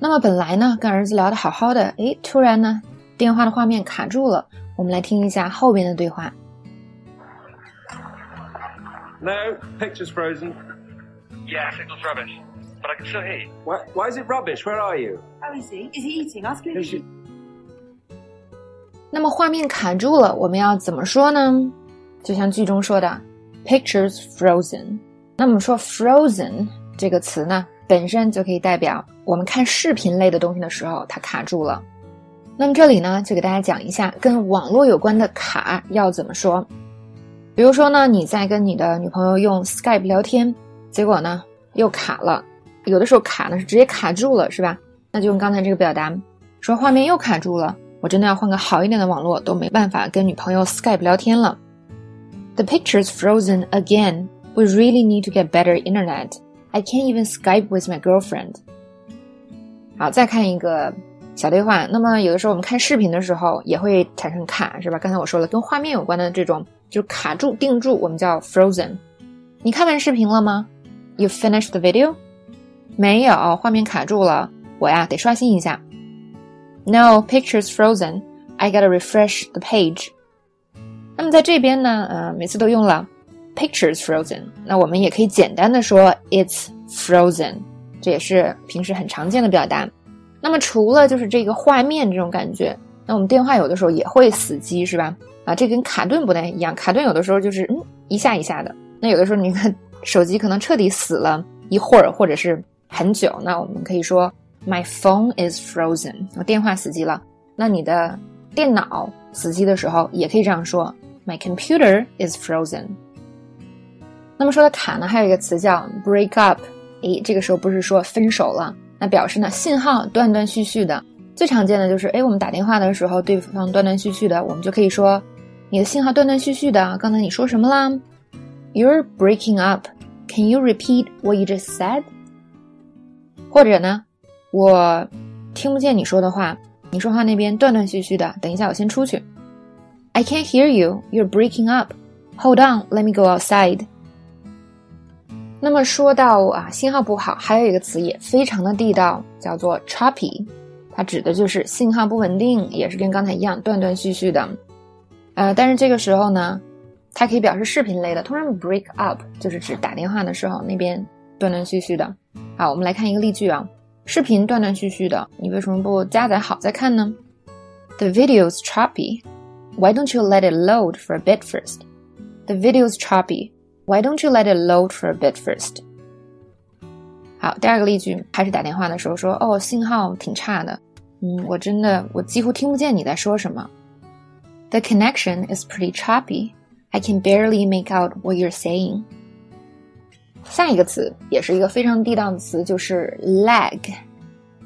那么本来呢，跟儿子聊得好好的，诶，突然呢，电话的画面卡住了。我们来听一下后边的对话。No, picture's frozen. Yeah, signal's rubbish. But I can still hear you. Why, why is it rubbish? Where are you? Oh, is he? Is he eating? Ask him Is she- 那么画面卡住了，我们要怎么说呢？就像剧中说的，pictures frozen。那么说 frozen 这个词呢，本身就可以代表我们看视频类的东西的时候，它卡住了。那么这里呢，就给大家讲一下跟网络有关的卡要怎么说。比如说呢，你在跟你的女朋友用 Skype 聊天，结果呢又卡了，有的时候卡呢是直接卡住了，是吧？那就用刚才这个表达，说画面又卡住了。我真的要换个好一点的网络，都没办法跟女朋友 Skype 聊天了。The picture is frozen again. We really need to get better internet. I can't even Skype with my girlfriend. 好，再看一个小对话。那么有的时候我们看视频的时候也会产生卡，是吧？刚才我说了，跟画面有关的这种就是卡住、定住，我们叫 frozen。你看完视频了吗？You finished the video? 没有，画面卡住了，我呀得刷新一下。No, picture's frozen. I gotta refresh the page. 那么在这边呢，呃，每次都用了 picture's frozen。那我们也可以简单的说 it's frozen，这也是平时很常见的表达。那么除了就是这个画面这种感觉，那我们电话有的时候也会死机，是吧？啊，这跟卡顿不太一样。卡顿有的时候就是嗯一下一下的，那有的时候你看手机可能彻底死了一会儿，或者是很久，那我们可以说 My phone is frozen，我电话死机了。那你的电脑死机的时候也可以这样说 My computer is frozen。那么说到卡呢，还有一个词叫 break up，诶，这个时候不是说分手了，那表示呢信号断断续续的。最常见的就是，诶，我们打电话的时候对方断断续续的，我们就可以说你的信号断断续续的。刚才你说什么啦？You're breaking up. Can you repeat what you just said？或者呢，我听不见你说的话，你说话那边断断续续的。等一下，我先出去。I can't hear you. You're breaking up. Hold on, let me go outside. 那么说到啊，信号不好，还有一个词也非常的地道，叫做 choppy，它指的就是信号不稳定，也是跟刚才一样断断续续的。呃，但是这个时候呢，它可以表示视频类的，通常 break up 就是指打电话的时候那边断断续续的。好，我们来看一个例句啊，视频断断续续的，你为什么不加载好再看呢？The video's choppy. Why don't you let it load for a bit first? The video's choppy. Why don't you let it load for a bit first? 好，第二个例句还是打电话的时候说，哦，信号挺差的，嗯，我真的我几乎听不见你在说什么。The connection is pretty choppy. I can barely make out what you're saying. 下一个词也是一个非常地道的词，就是 lag。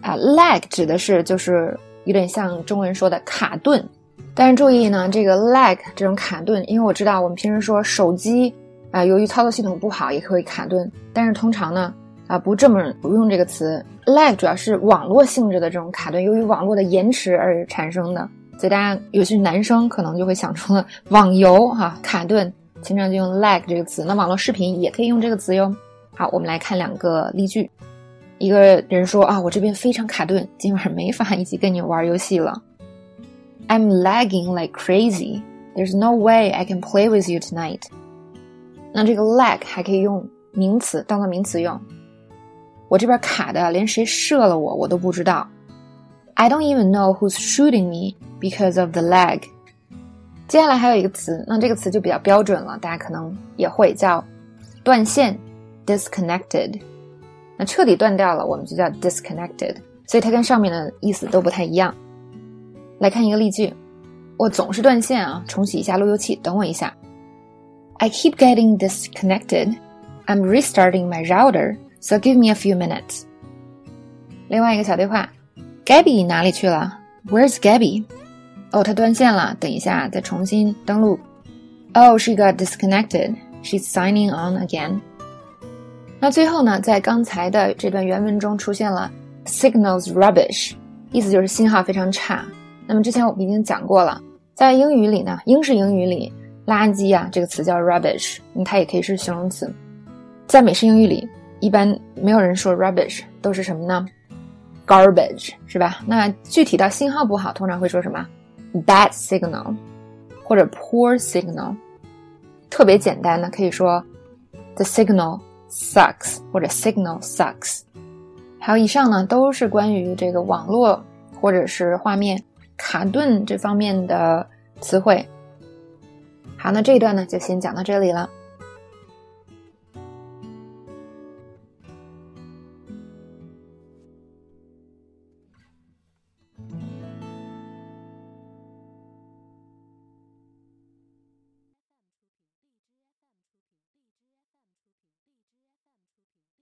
啊，lag 指的是就是有点像中文说的卡顿，但是注意呢，这个 lag 这种卡顿，因为我知道我们平时说手机啊、由于操作系统不好也可以卡顿，但是通常呢啊、不这么不用这个词，lag 主要是网络性质的这种卡顿，由于网络的延迟而产生的，所以大家尤其是男生可能就会想出了网游哈、卡顿，经常就用 lag 这个词。那网络视频也可以用这个词哟。好，我们来看两个例句。一个人说啊，我这边非常卡顿，今晚没法一起跟你玩游戏了。I'm lagging like crazy. There's no way I can play with you tonight. 那这个 lag 还可以用名词当做名词用。我这边卡的，连谁射了我我都不知道。I don't even know who's shooting me because of the lag. 接下来还有一个词，那这个词就比较标准了，大家可能也会叫断线 （disconnected）。那彻底断掉了，我们就叫 disconnected。所以它跟上面的意思都不太一样。来看一个例句：我总是断线啊，重启一下路由器，等我一下。I keep getting disconnected. I'm restarting my router, so give me a few minutes. 另外一个小对话，Gabby 哪里去了？Where's Gabby？哦，她断线了，等一下再重新登录。Oh, she got disconnected. She's signing on again. 那最后呢，在刚才的这段原文中出现了 signals rubbish，意思就是信号非常差。那么之前我们已经讲过了，在英语里呢，英式英语里， 垃圾啊这个词叫 rubbish，它也可以是形容词。在美式英语里，一般没有人说 rubbish，都是什么呢 garbage，是吧？那具体到信号不好，通常会说什么 bad signal 或者 poor signal。特别简单的可以说 the signal sucks 或者 signal sucks。还有以上呢，都是关于这个网络或者是画面卡顿这方面的词汇。好，那这一段呢就先讲到这里了。